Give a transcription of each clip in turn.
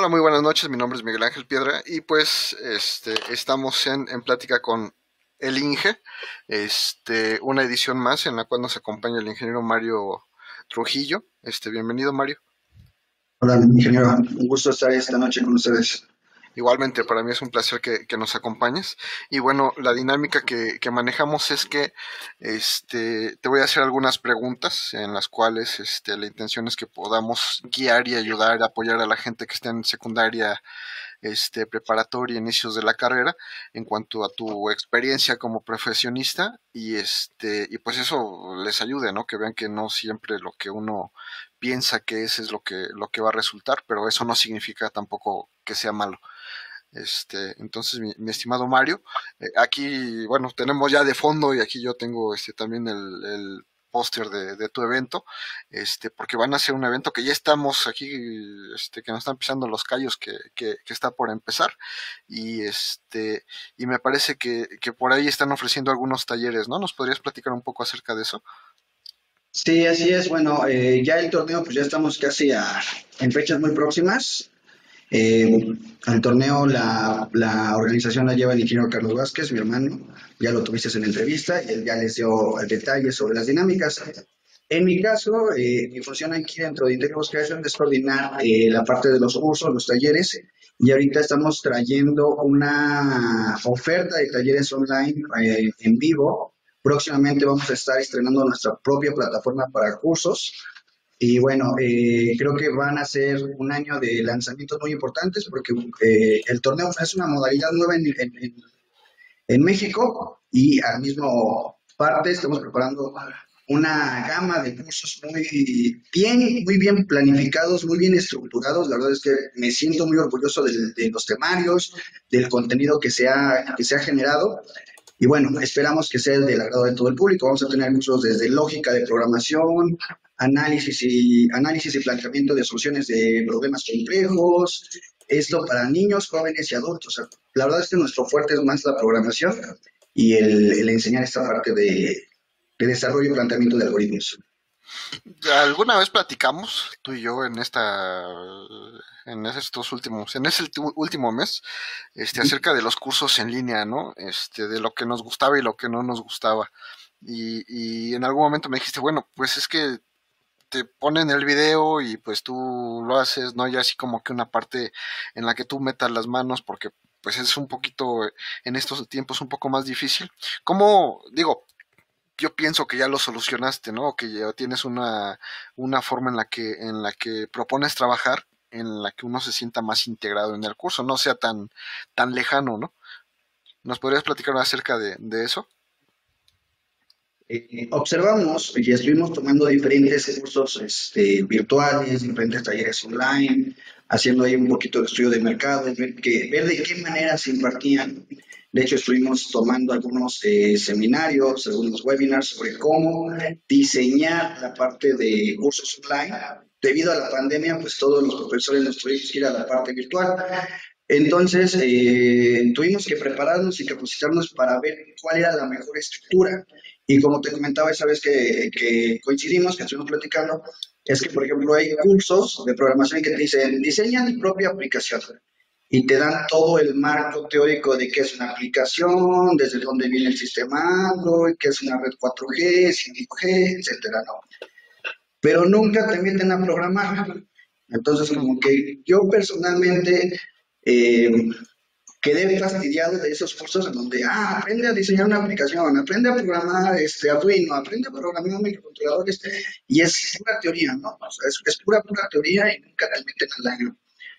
Hola, muy buenas noches. Mi nombre es Miguel Ángel Piedra y pues este, estamos en, en plática con el Inge, este, una edición más en la cual nos acompaña el ingeniero Mario Trujillo. Este, bienvenido, Mario. Hola, ingeniero. Un gusto estar esta noche con ustedes. Igualmente, para mí es un placer que, nos acompañes. Y bueno, la dinámica que, manejamos es que este, te voy a hacer algunas preguntas en las cuales este, la intención es que podamos guiar y ayudar, apoyar a la gente que esté en secundaria, este, preparatoria, inicios de la carrera, en cuanto a tu experiencia como profesionista y este, y pues eso les ayude, ¿no? Que vean que no siempre lo que uno piensa que es es lo que, lo que va a resultar, pero eso no significa tampoco que sea malo. Este, entonces, mi, estimado Mario, eh, aquí, bueno, tenemos ya de fondo y aquí yo tengo este también el, póster de, tu evento, este, porque van a ser un evento que ya estamos aquí, este, que nos están pisando los callos que, que, está por empezar, y este, y me parece que, que, por ahí están ofreciendo algunos talleres, ¿no? ¿Nos podrías platicar un poco acerca de eso? Sí, así es. Bueno, eh, ya el torneo, pues ya estamos casi a, en fechas muy próximas. Eh, al torneo la, organización la lleva el ingeniero Carlos Vázquez, mi hermano, ya lo tuviste en la entrevista y él ya les dio el detalle sobre las dinámicas. En mi caso, eh, mi función aquí dentro de Integral Creation es coordinar eh, la parte de los cursos, los talleres, y ahorita estamos trayendo una oferta de talleres online eh, en vivo. Próximamente vamos a estar estrenando nuestra propia plataforma para cursos y bueno, eh, creo que van a ser un año de lanzamientos muy importantes porque eh, el torneo es una modalidad nueva en, en, México y al mismo parte estamos preparando una gama de cursos muy bien, muy bien planificados, muy bien estructurados. La verdad es que me siento muy orgulloso de, de los temarios, del contenido que se ha, que se ha generado. Y bueno, esperamos que sea del agrado de todo el público. Vamos a tener muchos desde lógica de programación, análisis y, análisis y planteamiento de soluciones de problemas complejos, esto para niños, jóvenes y adultos. la verdad es que nuestro fuerte es más la programación y el, enseñar esta parte de, desarrollo y planteamiento de algoritmos. Alguna vez platicamos tú y yo en esta en estos últimos en ese último mes este acerca de los cursos en línea, ¿no? Este de lo que nos gustaba y lo que no nos gustaba. Y, y en algún momento me dijiste, bueno, pues es que te ponen el video y pues tú lo haces, no hay así como que una parte en la que tú metas las manos porque pues es un poquito en estos tiempos un poco más difícil. ¿Cómo digo? Yo pienso que ya lo solucionaste, ¿no? Que ya tienes una, una forma en la que en la que propones trabajar, en la que uno se sienta más integrado en el curso, no sea tan tan lejano, ¿no? ¿Nos podrías platicar acerca de, de eso? Eh, observamos y estuvimos tomando diferentes cursos este, virtuales, diferentes talleres online, haciendo ahí un poquito de estudio de mercado, ver, que, ver de qué manera se impartían. De hecho, estuvimos tomando algunos eh, seminarios, algunos webinars sobre cómo diseñar la parte de cursos online. Debido a la pandemia, pues todos los profesores nos tuvimos que ir a la parte virtual. Entonces, eh, tuvimos que prepararnos y capacitarnos para ver cuál era la mejor estructura. Y como te comentaba esa vez que, coincidimos, que estuvimos platicando, es que, por ejemplo, hay cursos de programación que te dicen, diseña tu propia aplicación. Y te dan todo el marco teórico de qué es una aplicación, desde dónde viene el sistema Android, qué es una red 4G, 5G, etcétera, ¿no? Pero nunca te meten a programar. Entonces, como que yo personalmente eh, quedé fastidiado de esos cursos en donde, ah, aprende a diseñar una aplicación, aprende a programar este, Arduino, aprende a programar microcontroladores, y es pura teoría, ¿no? es, pura, pura teoría y nunca te meten a la,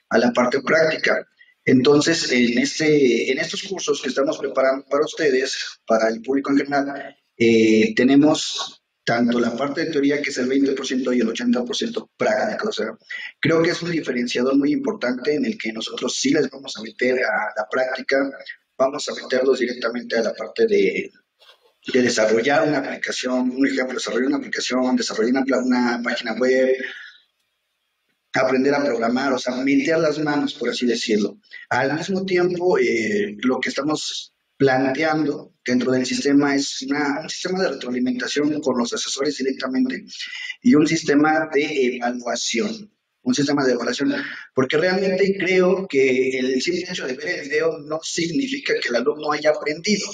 a la parte práctica. Entonces, en, este, en estos cursos que estamos preparando para ustedes, para el público en general, eh, tenemos tanto la parte de teoría, que es el 20% y el 80% práctica. O sea, creo que es un diferenciador muy importante en el que nosotros sí les vamos a meter a la práctica, vamos a meterlos directamente a la parte de, de desarrollar una aplicación, un ejemplo, desarrollar una aplicación, desarrollar una, página web, aprender a programar, o sea, meter las manos, por así decirlo. Al mismo tiempo, eh, lo que estamos planteando dentro del sistema es un sistema de retroalimentación con los asesores directamente y un sistema de evaluación. un sistema de evaluación, porque realmente creo que el simple hecho de ver el video no significa que el alumno haya aprendido.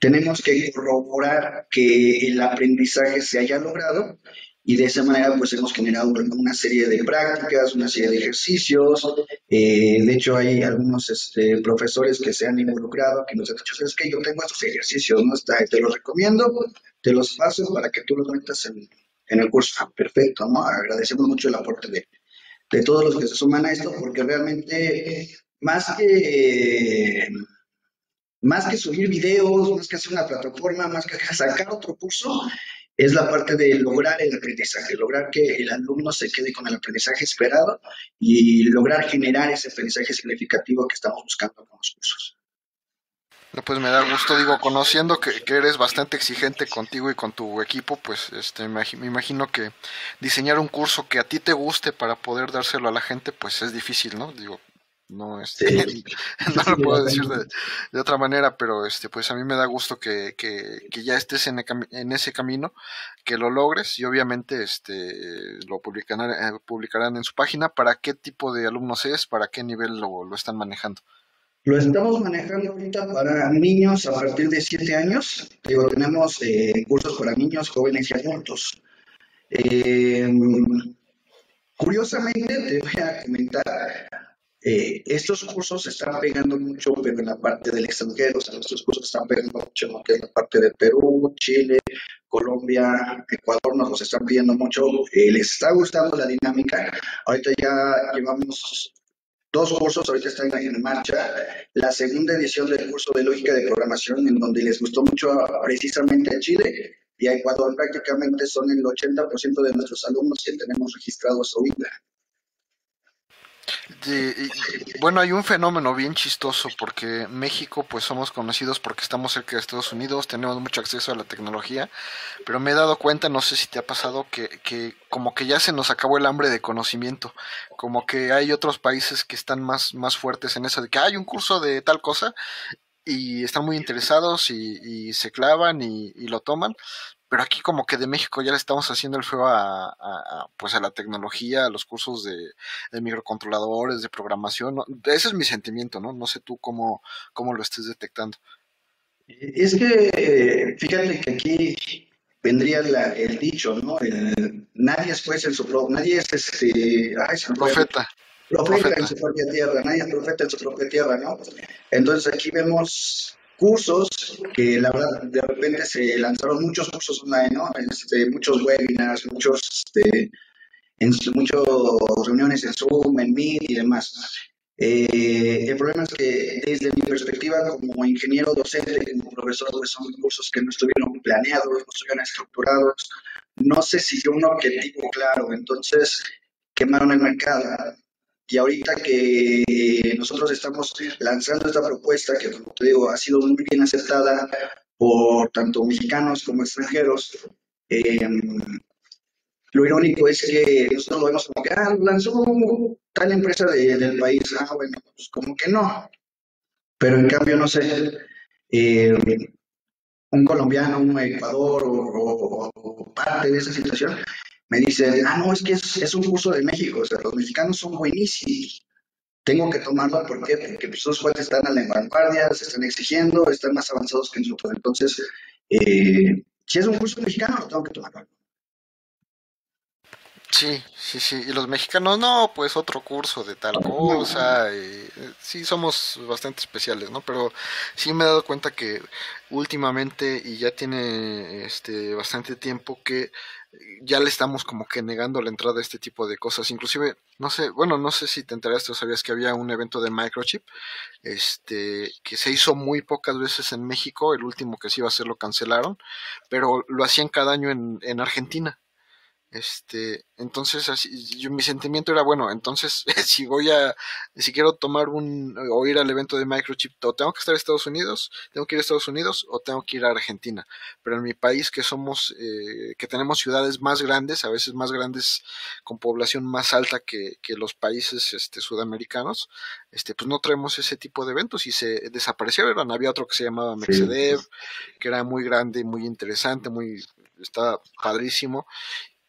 Tenemos que corroborar que el aprendizaje se haya logrado y de esa manera pues hemos generado una serie de prácticas, una serie de ejercicios. Eh, de hecho hay algunos este, profesores que se han involucrado, que nos han dicho, es que yo tengo estos ejercicios, ¿no? Está, te los recomiendo, te los paso para que tú los metas en, en el curso. Ah, perfecto, ¿no? Agradecemos mucho el aporte de, de todos los que se suman a esto, porque realmente más que más que subir videos, más que hacer una plataforma, más que sacar otro curso, es la parte de lograr el aprendizaje, lograr que el alumno se quede con el aprendizaje esperado y lograr generar ese aprendizaje significativo que estamos buscando con los cursos. Pues me da gusto, digo, conociendo que, eres bastante exigente contigo y con tu equipo, pues este, me imagino que diseñar un curso que a ti te guste para poder dárselo a la gente, pues es difícil, ¿no? Digo, no este no lo puedo decir de, otra manera pero este pues a mí me da gusto que, que, ya estés en, en, ese camino que lo logres y obviamente este lo publicarán, eh, publicarán en su página para qué tipo de alumnos es para qué nivel lo, lo están manejando lo estamos manejando ahorita para niños a partir de 7 años. Digo, tenemos eh, cursos para niños, jóvenes y adultos. Eh, curiosamente, te voy a comentar, eh, estos cursos están pegando mucho, pero en la parte del extranjero, o sea, estos cursos están pegando mucho en la parte de Perú, Chile, Colombia, Ecuador, nos los están pidiendo mucho. Eh, les está gustando la dinámica. Ahorita ya llevamos dos cursos, ahorita están en marcha. La segunda edición del curso de lógica de programación, en donde les gustó mucho precisamente a Chile y a Ecuador, prácticamente son el 80% de nuestros alumnos que tenemos registrados ahorita bueno, hay un fenómeno bien chistoso porque México pues somos conocidos porque estamos cerca de Estados Unidos, tenemos mucho acceso a la tecnología, pero me he dado cuenta, no sé si te ha pasado, que, que como que ya se nos acabó el hambre de conocimiento, como que hay otros países que están más, más fuertes en eso de que hay un curso de tal cosa y están muy interesados y, se clavan y, y, lo toman, pero aquí como que de México ya le estamos haciendo el feo a, pues a la tecnología, a los cursos de, microcontroladores, de programación. Ese es mi sentimiento, ¿no? No sé tú cómo, cómo lo estés detectando. Es que, fíjate que aquí vendría el dicho, ¿no? nadie es juez en su propia, nadie es este, ay, profeta. Profeta, profeta en su propia tierra, nadie es profeta en su propia tierra, ¿no? Entonces aquí vemos cursos que la verdad de repente se lanzaron muchos cursos online, ¿no? Este, muchos webinars, muchos, este, en, muchas reuniones en Zoom, en Meet y demás. Eh, el problema es que desde mi perspectiva como ingeniero docente, como profesor, pues son cursos que no estuvieron planeados, no estuvieron estructurados, no sé si dio un objetivo claro, entonces quemaron el mercado. Y ahorita que nosotros estamos lanzando esta propuesta, que como te digo, ha sido muy bien aceptada por tanto mexicanos como extranjeros, em, lo irónico es que nosotros lo vemos como que, ah, lanzó tal empresa del país, ah, bueno, pues como que no. Pero en cambio, no sé, em, un colombiano, un Ecuador o, o, parte de esa situación, me dicen, ah, no, es que es, un curso de México, o sea, los mexicanos son buenísimos. Tengo que tomarlo, ¿por qué? Porque pues, esos cuates están a la vanguardia, se están exigiendo, están más avanzados que nosotros. Entonces, eh, si es un curso mexicano, lo tengo que tomarlo. Sí, sí, sí. Y los mexicanos, no, pues otro curso de tal cosa. sí, somos bastante especiales, ¿no? Pero sí me he dado cuenta que últimamente, y ya tiene este bastante tiempo, que ya le estamos como que negando la entrada a este tipo de cosas. Inclusive, no sé, bueno, no sé si te enteraste o sabías que había un evento de microchip, este, que se hizo muy pocas veces en México. El último que se iba a hacer lo cancelaron, pero lo hacían cada año en, en Argentina. Este, entonces así, yo, mi sentimiento era bueno, entonces si voy a, si quiero tomar un, o ir al evento de Microchip, o tengo que estar en Estados Unidos, tengo que ir a Estados Unidos o tengo que ir a Argentina. Pero en mi país que somos, eh, que tenemos ciudades más grandes, a veces más grandes con población más alta que, que los países este, sudamericanos, este, pues no traemos ese tipo de eventos y se desaparecieron. Había otro que se llamaba Mercedev, que era muy grande, muy interesante, muy, estaba padrísimo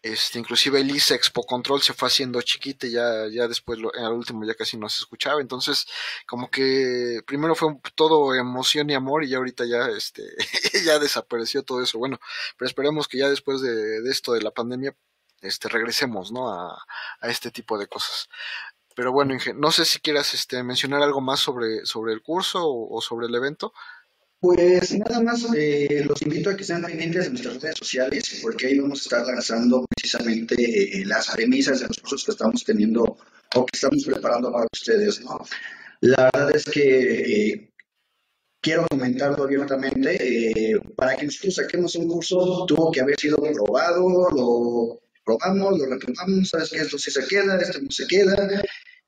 este, inclusive el ISA Expo Control se fue haciendo chiquita, ya, ya después, lo, el último ya casi no se escuchaba, entonces como que primero fue todo emoción y amor y ya ahorita ya, este, ya desapareció todo eso, bueno, pero esperemos que ya después de, esto de la pandemia, este, regresemos, ¿no? A, este tipo de cosas. Pero bueno, no sé si quieras este, mencionar algo más sobre, sobre el curso o sobre el evento. Pues nada más eh, los invito a que estén pendientes de nuestras redes sociales porque ahí vamos a estar lanzando precisamente eh, las premisas de los cursos que estamos teniendo o que estamos preparando para ustedes. ¿no? La verdad es que eh, quiero comentarlo abiertamente, eh, para que nosotros saquemos un curso tuvo que haber sido probado, lo probamos, lo retomamos, sabes que esto sí se queda, esto no se queda,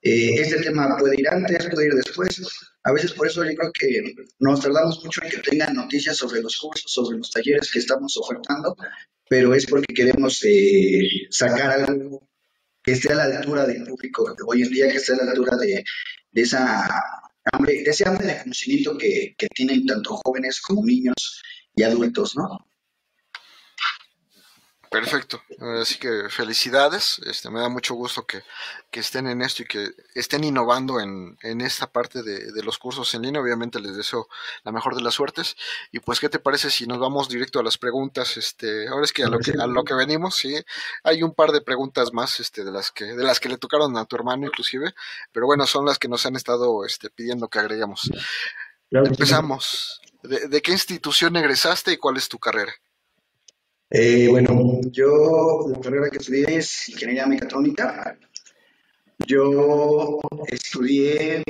eh, este tema puede ir antes, puede ir después. A veces por eso yo creo que nos tardamos mucho en que tengan noticias sobre los cursos, sobre los talleres que estamos ofertando, pero es porque queremos eh, sacar algo que esté a la altura del público hoy en día, que esté a la altura de, de esa hambre, de ese hambre de conocimiento que, que tienen tanto jóvenes como niños y adultos, ¿no? Perfecto, así que felicidades, este, me da mucho gusto que, que estén en esto y que estén innovando en, en esta parte de, de, los cursos en línea, obviamente les deseo la mejor de las suertes, y pues qué te parece si nos vamos directo a las preguntas, este, ahora es que a lo que, a lo que venimos, sí, hay un par de preguntas más, este, de las que, de las que le tocaron a tu hermano inclusive, pero bueno, son las que nos han estado, este, pidiendo que agreguemos. Claro, Empezamos, ¿De, ¿de qué institución egresaste y cuál es tu carrera? Eh, bueno, yo la carrera que estudié es ingeniería mecatrónica. Yo estudié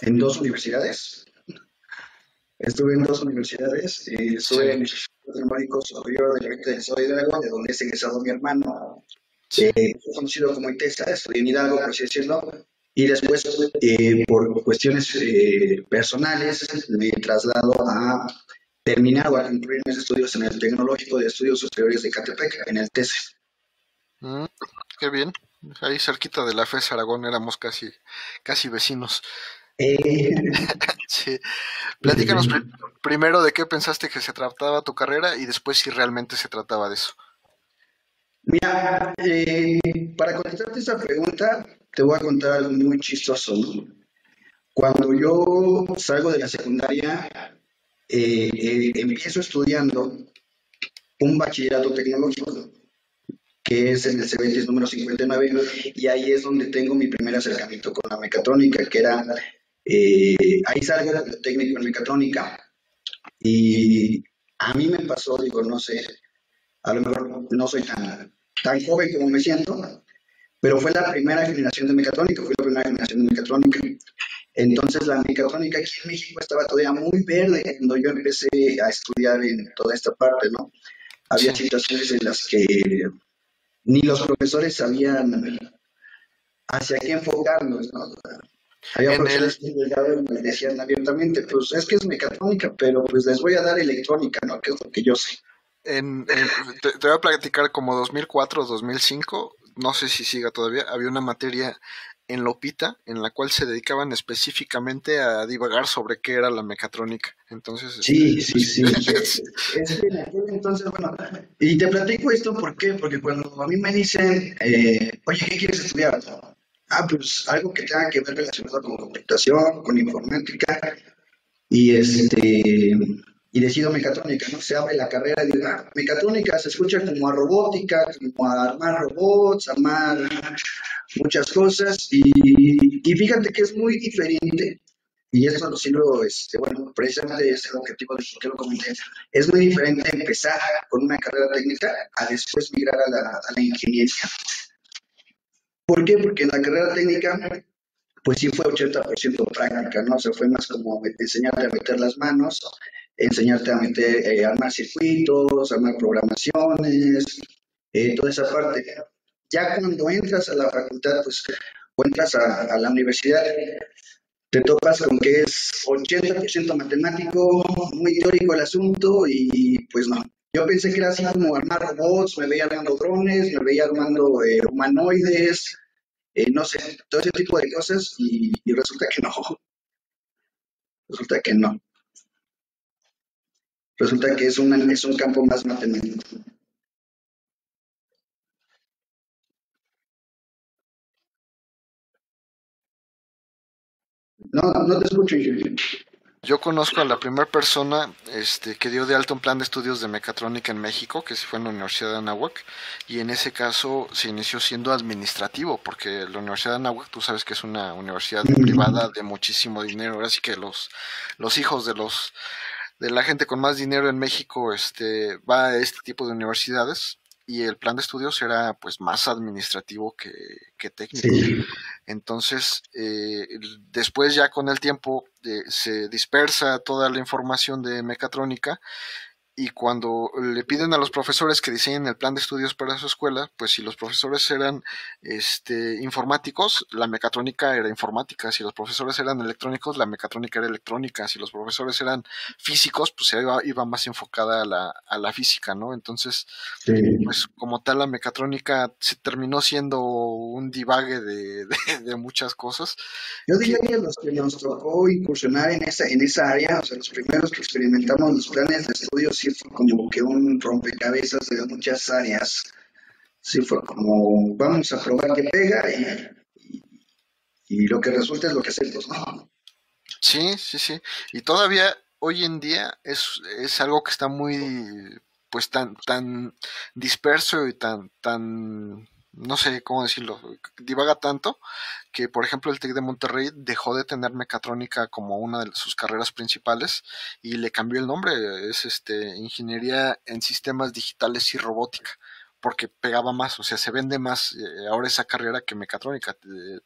en dos universidades. Estuve en dos universidades. Eh, estuve en el Instituto Tecnológico Superior de de Hidalgo, de donde es egresado mi hermano. Eh, conocido como ITESA, estudié en Hidalgo, por así decirlo. Y después, eh, por cuestiones personales, me traslado a terminado a concluir mis estudios en el Tecnológico de Estudios Superiores de Catepec, en el TESE. Mm, qué bien. Ahí cerquita de la FES Aragón éramos casi, casi vecinos. Eh... sí. Platícanos pr primero de qué pensaste que se trataba tu carrera y después si realmente se trataba de eso. Mira, eh, para contestarte esa pregunta, te voy a contar algo muy chistoso. ¿no? Cuando yo salgo de la secundaria, eh, eh, empiezo estudiando un bachillerato tecnológico, que es en el CBT número 59, y ahí es donde tengo mi primer acercamiento con la mecatrónica, que era, eh, ahí salgo como técnico en mecatrónica, y a mí me pasó, digo, no sé, a lo mejor no soy tan, tan joven como me siento, pero fue la primera generación de mecatrónica, fue la primera generación de mecatrónica. Entonces la mecatrónica aquí en México estaba todavía muy verde cuando yo empecé a estudiar en toda esta parte, ¿no? Había situaciones en las que ni los profesores sabían hacia qué enfocarnos, ¿no? Había en profesores el... que me decían abiertamente, pues es que es mecatrónica, pero pues les voy a dar electrónica, ¿no? Que es lo que yo sé. En, en, te, te, voy a platicar como 2004 2005, no sé si siga todavía, había una materia en Lopita, en la cual se dedicaban específicamente a divagar sobre qué era la mecatrónica. Entonces, sí, sí, sí. es que entonces, bueno, y te platico esto ¿por qué? porque cuando a mí me dicen, eh, oye, ¿qué quieres estudiar? Ah, pues algo que tenga que ver relacionado con computación, con informática, y este y decido mecatrónica, ¿no? Se abre la carrera y digo, ah, mecatrónica se escucha como a robótica, como a armar robots, armar muchas cosas, y, y fíjate que es muy diferente, y esto lo sigo, este, bueno, precisamente es el objetivo de que lo comenté, es muy diferente empezar con una carrera técnica a después migrar a la, a la ingeniería. ¿Por qué? Porque en la carrera técnica pues sí fue 80% práctica, ¿no? O sea, fue más como enseñarte a meter las manos, enseñarte a meter, eh, armar circuitos, armar programaciones, eh, toda esa parte. Ya cuando entras a la facultad, pues, o entras a, la universidad, te topas con que es 80% matemático, muy teórico el asunto, y pues no. Yo pensé que era así como armar robots, me veía armando drones, me veía armando eh, humanoides, no sé, todo ese tipo de cosas, y resulta que no. Resulta que no Resulta que es, una, es un campo más matemático. No, no te escucho, Ingeniero. Yo conozco a la primera persona este, que dio de alto un plan de estudios de mecatrónica en México, que fue en la Universidad de Anáhuac, y en ese caso se inició siendo administrativo, porque la Universidad de Anáhuac, tú sabes que es una universidad privada de muchísimo dinero, así que los, los hijos de los de la gente con más dinero en México este, va a este tipo de universidades y el plan de estudios era pues más administrativo que, técnico. Entonces, eh, después ya con el tiempo eh, se dispersa toda la información de mecatrónica y cuando le piden a los profesores que diseñen el plan de estudios para su escuela, pues si los profesores eran este, informáticos, la mecatrónica era informática, si los profesores eran electrónicos, la mecatrónica era electrónica, si los profesores eran físicos, pues iba, iba más enfocada a la, a la física, ¿no? Entonces, pues como tal, la mecatrónica se terminó siendo un divague de, de, muchas cosas. Yo diría que los que nos tocó incursionar en esa, en esa área, o sea, los primeros que experimentamos los planes de estudios, sí fue como que un rompecabezas de muchas áreas. Sí fue como, vamos a probar que pega y, y, lo que resulta es lo que hacemos, ¿no? Sí, sí, sí. Y todavía hoy en día es, es algo que está muy, pues tan, tan disperso y tan, tan no sé cómo decirlo, divaga tanto que, por ejemplo, el TEC de Monterrey dejó de tener mecatrónica como una de sus carreras principales y le cambió el nombre, es este Ingeniería en Sistemas Digitales y Robótica, porque pegaba más, o sea, se vende más eh, ahora esa carrera que mecatrónica. Eh,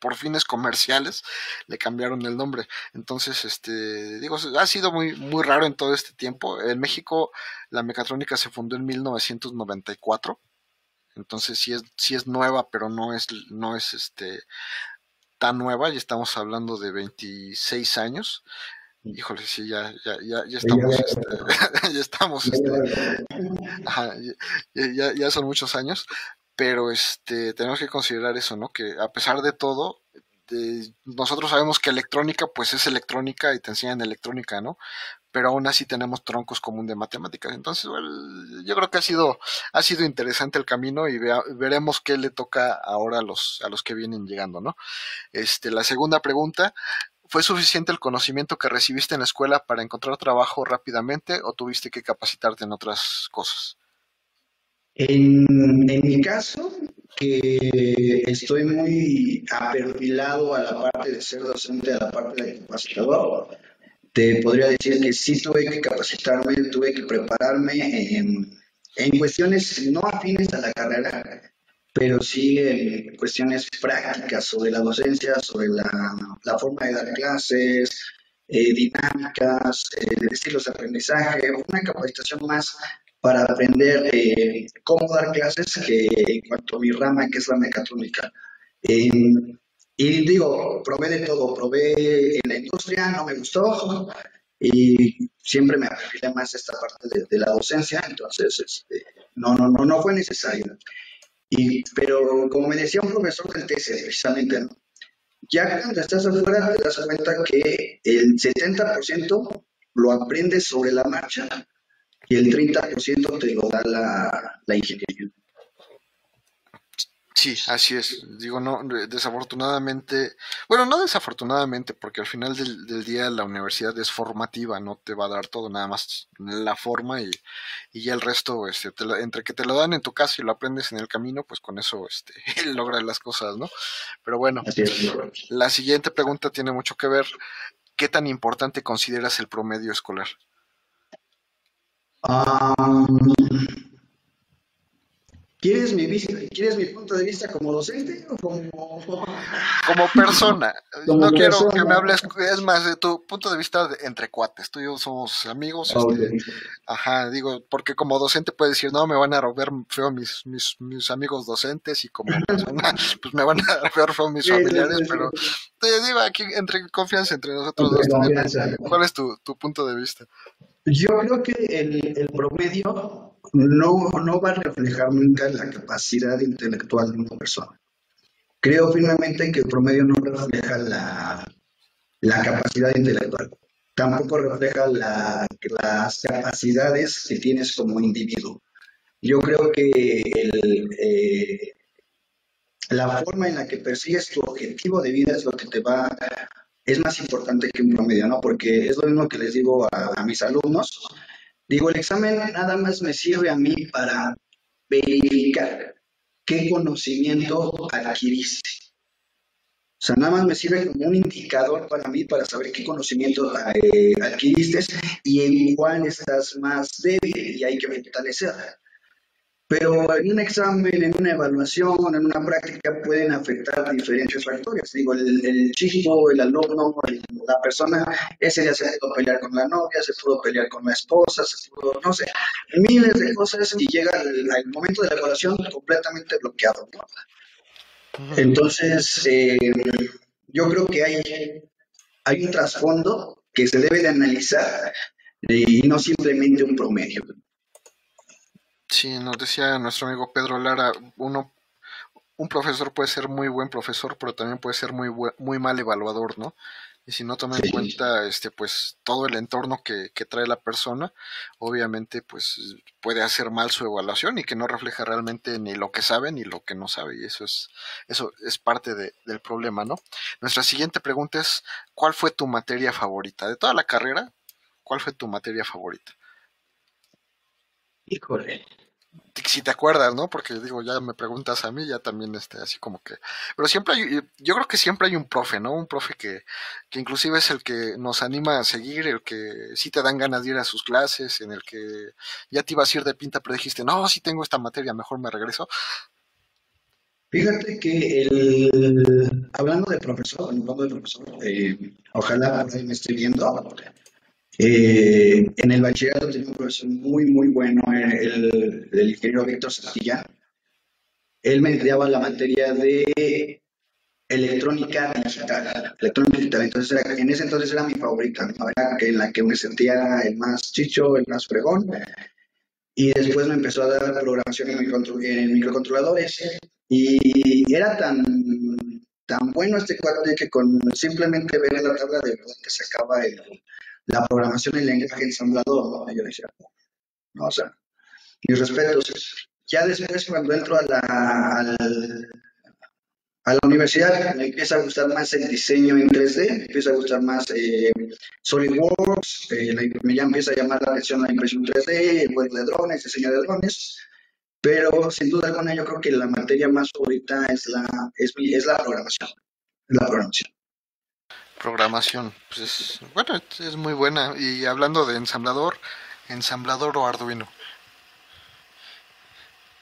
por, fines comerciales le cambiaron el nombre. Entonces, este, digo, ha sido muy, muy raro en todo este tiempo. En México la mecatrónica se fundó en 1994 entonces sí es, sí es nueva, pero no es, no es este tan nueva, ya estamos hablando de 26 años. Híjole, sí, ya, ya, ya, ya estamos, este, ya estamos, este, ya, ya, son muchos años, pero este, tenemos que considerar eso, ¿no? Que a pesar de todo, nosotros sabemos que electrónica, pues es electrónica y te enseñan electrónica, ¿no? Pero aún así tenemos troncos común de matemáticas. Entonces, yo creo que ha sido, ha sido interesante el camino y veremos qué le toca ahora a los, a los que vienen llegando, ¿no? Este, la segunda pregunta, ¿fue suficiente el conocimiento que recibiste en la escuela para encontrar trabajo rápidamente o tuviste que capacitarte en otras cosas? En, en mi caso, que estoy muy aperfilado a la parte de ser docente, a la parte de capacitador, te podría decir que sí tuve que capacitarme, tuve que prepararme en, en cuestiones no afines a la carrera, pero sí en cuestiones prácticas sobre la docencia, sobre la, la forma de dar clases, eh, dinámicas, eh, estilos de aprendizaje, una capacitación más para aprender eh, cómo dar clases que en cuanto a mi rama, que es la mecatrónica. Y digo, probé de todo, probé en la industria, no me gustó y siempre me afilé más esta parte de, la docencia, entonces este, no, no, no, no fue necesario. Y, pero como me decía un profesor del TC, precisamente, ya cuando estás afuera te das cuenta que el 70% lo aprendes sobre la marcha y el 30% te lo da la, la ingeniería. Sí, así es. Digo, no, desafortunadamente, bueno, no desafortunadamente, porque al final del, día la universidad es formativa, no te va a dar todo, nada más la forma y, y ya el resto, este, entre que te lo dan en tu casa y lo aprendes en el camino, pues con eso este, logras las cosas, ¿no? Pero bueno, la siguiente pregunta tiene mucho que ver. ¿Qué tan importante consideras el promedio escolar? Ah... ¿Quieres mi, ¿Quieres mi punto de vista como docente o como, como persona? no quiero que me hables, es más, de tu punto de vista entre cuates. Tú y yo somos amigos. Este, ajá, digo, porque como docente puedes decir, no, me van a ver feo mis, mis, mis amigos docentes y como persona, pues me van a ver feo mis familiares, pero te digo aquí, entre confianza entre nosotros dos. ¿Cuál es tu, tu punto de vista? Yo creo que el, el promedio no, no va a reflejar nunca la capacidad intelectual de una persona. Creo firmemente que el promedio no refleja la, la capacidad intelectual. Tampoco refleja la, las capacidades que tienes como individuo. Yo creo que eh, la forma en la que persigues tu objetivo de vida es lo que te va es más importante que un promedio, ¿no? Porque es lo mismo que les digo a, a mis alumnos. Digo, el examen nada más me sirve a mí para verificar qué conocimiento adquiriste. O sea, nada más me sirve como un indicador para mí para saber qué conocimiento eh, adquiriste y en cuál estás más débil y hay que fortalecer. Pero en un examen, en una evaluación, en una práctica pueden afectar diferentes factores. Digo, el, chico, el alumno, la persona, ese día se pudo pelear con la novia, se pudo pelear con la esposa, se pudo, no sé, miles de cosas y llega el, momento de la evaluación completamente bloqueado. Entonces, eh, yo creo que hay, hay un trasfondo que se debe de analizar y no simplemente un promedio. Sí, nos decía nuestro amigo Pedro Lara, uno, un profesor puede ser muy buen profesor, pero también puede ser muy, muy mal evaluador, ¿no? Y si no toma en cuenta este, pues, todo el entorno que, que, trae la persona, obviamente pues puede hacer mal su evaluación y que no refleja realmente ni lo que sabe ni lo que no sabe. Y eso es, eso es parte del problema, ¿no? Nuestra siguiente pregunta es, ¿cuál fue tu materia favorita? De toda la carrera, ¿cuál fue tu materia favorita? Híjole. Si te acuerdas, ¿no? Porque digo, ya me preguntas a mí, ya también este, así como que. Pero siempre hay, yo creo que siempre hay un profe, ¿no? Un profe que, que inclusive es el que nos anima a seguir, el que sí te dan ganas de ir a sus clases, en el que ya te ibas a ir de pinta, pero dijiste, no, si tengo esta materia, mejor me regreso. Fíjate que el, hablando de profesor, hablando de profesor, eh, ojalá me esté viendo, eh, en el bachillerato tenía un profesor muy, muy bueno, el, el ingeniero Víctor Sastilla. Él me daba la materia de electrónica digital. Electrónica digital. Entonces, en ese entonces era mi favorita, era en la que me sentía el más chicho, el más fregón. Y después me empezó a dar programación en, en microcontroladores. Y era tan, tan bueno este cuadro que con simplemente ver la tabla de verdad que sacaba el, la programación en lenguaje ensamblador, ¿no? Yo decía, no, o sea, mis respetos. Ya después, cuando entro a la, a la universidad, me empieza a gustar más el diseño en 3D, me empieza a gustar más eh, SolidWorks, eh, me ya empieza a llamar la atención la impresión 3D, el web de drones, diseño de drones, pero sin duda alguna yo creo que la materia más favorita es la, es, es la programación, la programación programación. Pues bueno, es muy buena. Y hablando de ensamblador, ensamblador o Arduino.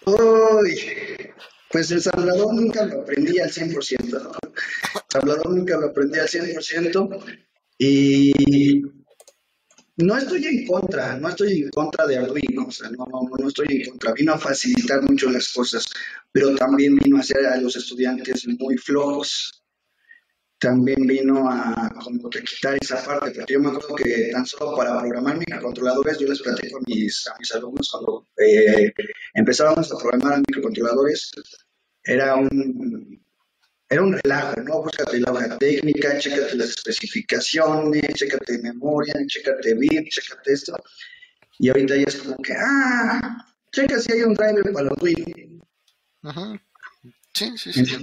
Uy, pues ensamblador nunca lo aprendí al 100%. Ensamblador nunca lo aprendí al 100%. Y no estoy en contra, no estoy en contra de Arduino, o sea, no, no, no estoy en contra. Vino a facilitar mucho las cosas, pero también vino a hacer a los estudiantes muy flojos también vino a como que quitar esa parte, porque yo me acuerdo que tan solo para programar microcontroladores, yo les platico a mis, mis alumnos cuando eh, empezábamos a programar microcontroladores, era un, era un relajo, ¿no? Búscate la hoja técnica, chécate las especificaciones, chécate memoria, chécate bit, chécate esto. Y ahorita ya es como que, ah, checa si hay un driver para Wii. Ajá. Sí, sí, sí.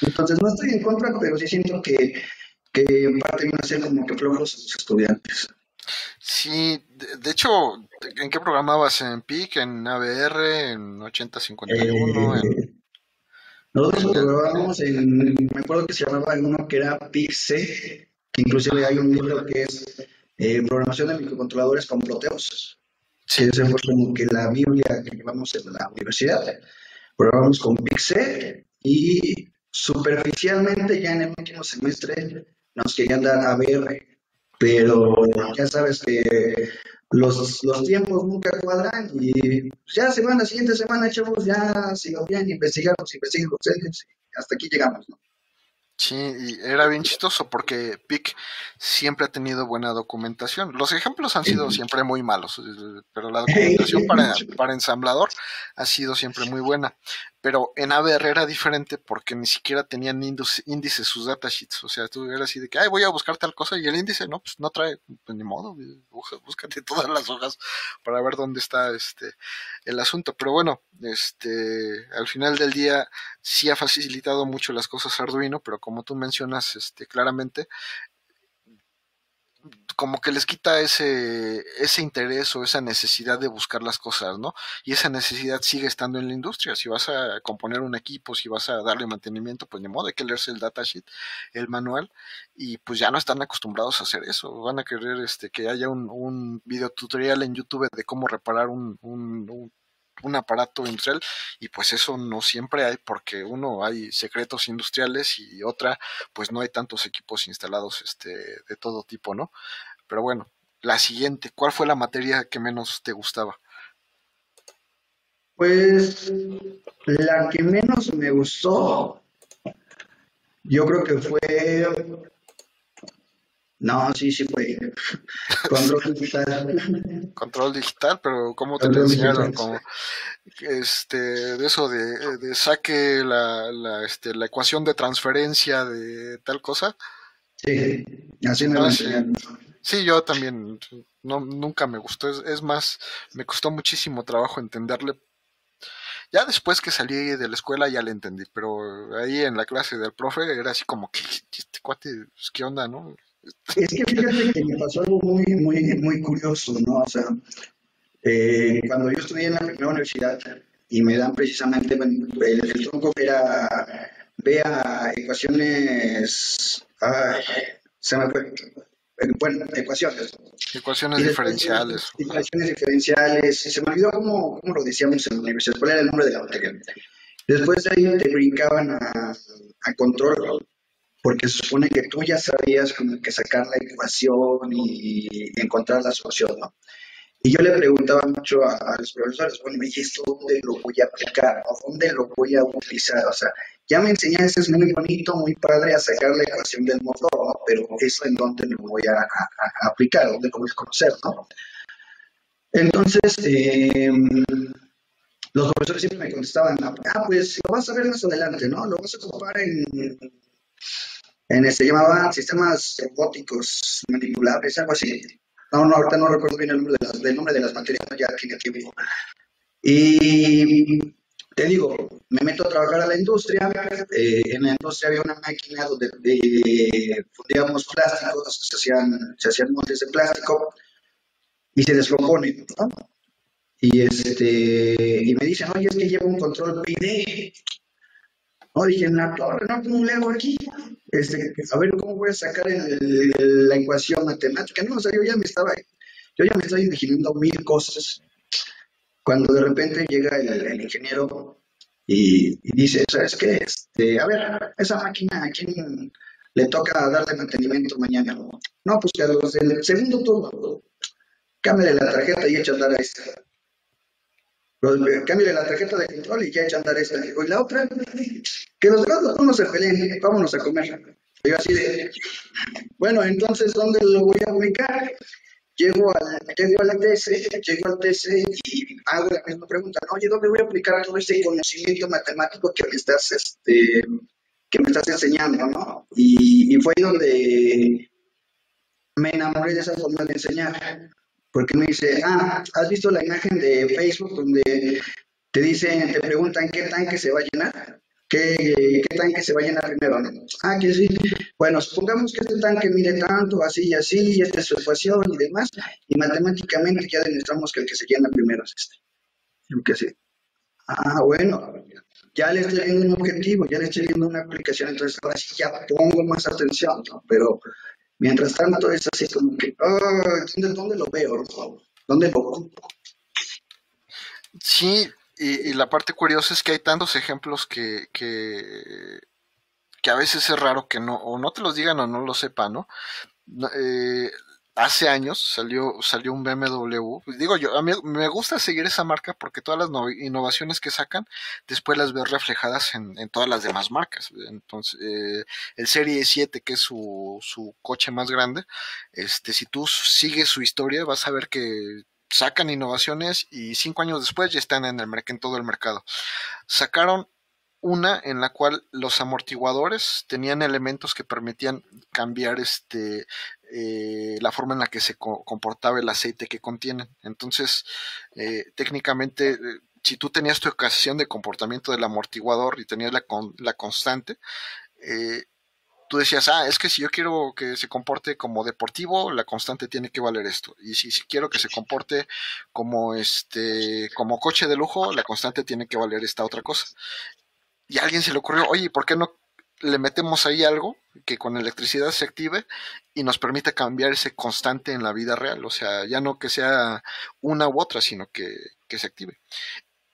Entonces, no estoy en contra, pero sí siento que, que en parte viene a ser como que flojos los estudiantes. Sí, de, hecho, ¿en qué programabas? ¿En PIC, en ABR, en 8051? Eh, Nosotros programábamos en, me acuerdo que se llamaba uno que era PIC-C, que inclusive hay un libro que es eh, Programación de microcontroladores con Proteus. Sí. Esa fue como que la Biblia que llevamos en la universidad probamos con Pixel y superficialmente ya en el último semestre nos querían dar a ver, pero ya sabes que los, los tiempos nunca cuadran y ya se van la siguiente semana, chavos, ya sigo bien, investigamos, investigamos ustedes, hasta aquí llegamos, ¿no? Sí, y era bien chistoso porque PIC siempre ha tenido buena documentación. Los ejemplos han sido siempre muy malos, pero la documentación para, para ensamblador ha sido siempre muy buena. Pero en ABR era diferente porque ni siquiera tenían índices sus datasheets. O sea, tú eras así de que, ay, voy a buscar tal cosa y el índice, no, pues no trae, pues ni modo, búscate todas las hojas para ver dónde está este el asunto. Pero bueno, este, al final del día sí ha facilitado mucho las cosas Arduino, pero como tú mencionas, este, claramente, como que les quita ese, ese interés o esa necesidad de buscar las cosas, ¿no? Y esa necesidad sigue estando en la industria. Si vas a componer un equipo, si vas a darle mantenimiento, pues de modo, hay que leerse el datasheet, el manual, y pues ya no están acostumbrados a hacer eso. Van a querer este, que haya un, un video tutorial en YouTube de cómo reparar un, un un aparato industrial y pues eso no siempre hay porque uno hay secretos industriales y otra pues no hay tantos equipos instalados este de todo tipo, ¿no? Pero bueno, la siguiente, ¿cuál fue la materia que menos te gustaba? Pues la que menos me gustó, yo creo que fue no, sí, sí fue. Control digital. Control digital, pero ¿cómo te lo enseñaron? Como, este, de eso de, de saque la, la, este, la ecuación de transferencia de tal cosa. Sí, así me lo ah, enseñaron. Sí. yo también. No, nunca me gustó. Es, es más, me costó muchísimo trabajo entenderle ya después que salí de la escuela ya le entendí, pero ahí en la clase del profe era así como que este cuate, pues, ¿qué onda, no? Es que fíjate que me pasó algo muy, muy, muy curioso, ¿no? O sea, eh, cuando yo estudié en la primera universidad y me dan precisamente, el, tronco era, vea ecuaciones, ay, se me fue, bueno, ecuaciones. Ecuaciones diferenciales. Ecuaciones diferenciales. Se me olvidó cómo, cómo, lo decíamos en la universidad, cuál era el nombre de la materia. Después de ahí te brincaban a, a control porque se supone que tú ya sabías como que sacar la ecuación y, encontrar la solución, ¿no? Y yo le preguntaba mucho a, los profesores, bueno, dije, ¿esto dónde lo voy a aplicar? ¿Dónde lo voy a utilizar? O sea, ya me enseñaste, es muy bonito, muy padre a sacar la ecuación del motor, ¿no? pero eso en dónde lo voy a, aplicar, dónde voy a conocer, ¿no? Entonces, eh, los profesores siempre me contestaban, ah, pues lo vas a ver más adelante, ¿no? Lo vas a ocupar en en, se llamaban sistemas robóticos manipulables, algo así. No, no, ahorita no recuerdo bien el nombre de las, nombre de las materias, ya tiene tiempo. Y te digo, me meto a trabajar a la industria. Eh, en la industria había una máquina donde eh, fundíamos plásticos, se hacían, se hacían montes de plástico y se descompone. Y, este, y me dicen, oye, es que lleva un control PID. No, dije, en la torre, no, ¿cómo le hago aquí? Este, a ver, ¿cómo voy a sacar la ecuación matemática? No, o sea, yo ya me estaba, yo ya me estaba imaginando mil cosas. Cuando de repente llega el, ingeniero y, dice, ¿sabes qué? Este, a ver, esa máquina, ¿a quién le toca darle mantenimiento mañana? No, pues que a los del segundo turno, cámbiale la tarjeta y echa a andar a esta. Cámbiale la tarjeta de control y ya echa a andar esta. Y la otra, que los dos no se peleen, vámonos a comer. Yo así de, bueno, entonces, ¿dónde lo voy a ubicar? Llego al, llego al TC, llego al TC y hago la misma pregunta, oye, ¿dónde voy a aplicar todo ese conocimiento matemático que me estás, este, que me estás enseñando? Y, y fue ahí donde me enamoré de esa forma de enseñar, porque me dice, ah, ¿has visto la imagen de Facebook donde te dicen, te preguntan qué tanque se va a llenar? ¿Qué, tanque se va a llenar primero? Ah, que sí. Bueno, supongamos que este tanque mide tanto, así y así, y esta es su ecuación y demás, y matemáticamente ya demostramos que el que se llena primero es este. Que sí. Ah, bueno, ya le estoy viendo un objetivo, ya le estoy viendo una aplicación, entonces ahora sí ya pongo más atención, ¿no? Pero mientras tanto es así como que, ah, ¿dónde, lo veo? ¿Dónde lo ocupo? Sí, y, la parte curiosa es que hay tantos ejemplos que, que, que, a veces es raro que no, o no te los digan o no lo sepan, ¿no? Eh, hace años salió, salió un BMW. Pues digo yo, a mí me gusta seguir esa marca porque todas las innovaciones que sacan, después las veo reflejadas en, en todas las demás marcas. Entonces, eh, el Serie 7, que es su, su coche más grande, este, si tú sigues su historia, vas a ver que sacan innovaciones y cinco años después ya están en, el, en todo el mercado. sacaron una en la cual los amortiguadores tenían elementos que permitían cambiar este eh, la forma en la que se comportaba el aceite que contienen. Entonces, eh, técnicamente, eh, si tú tenías tu ocasión de comportamiento del amortiguador y tenías la, la constante, tú decías, ah, es que si yo quiero que se comporte como deportivo, la constante tiene que valer esto. Y si, si, quiero que se comporte como este, como coche de lujo, la constante tiene que valer esta otra cosa y a alguien se le ocurrió, oye, ¿por qué no le metemos ahí algo que con electricidad se active y nos permite cambiar ese constante en la vida real? O sea, ya no que sea una u otra, sino que, que se active.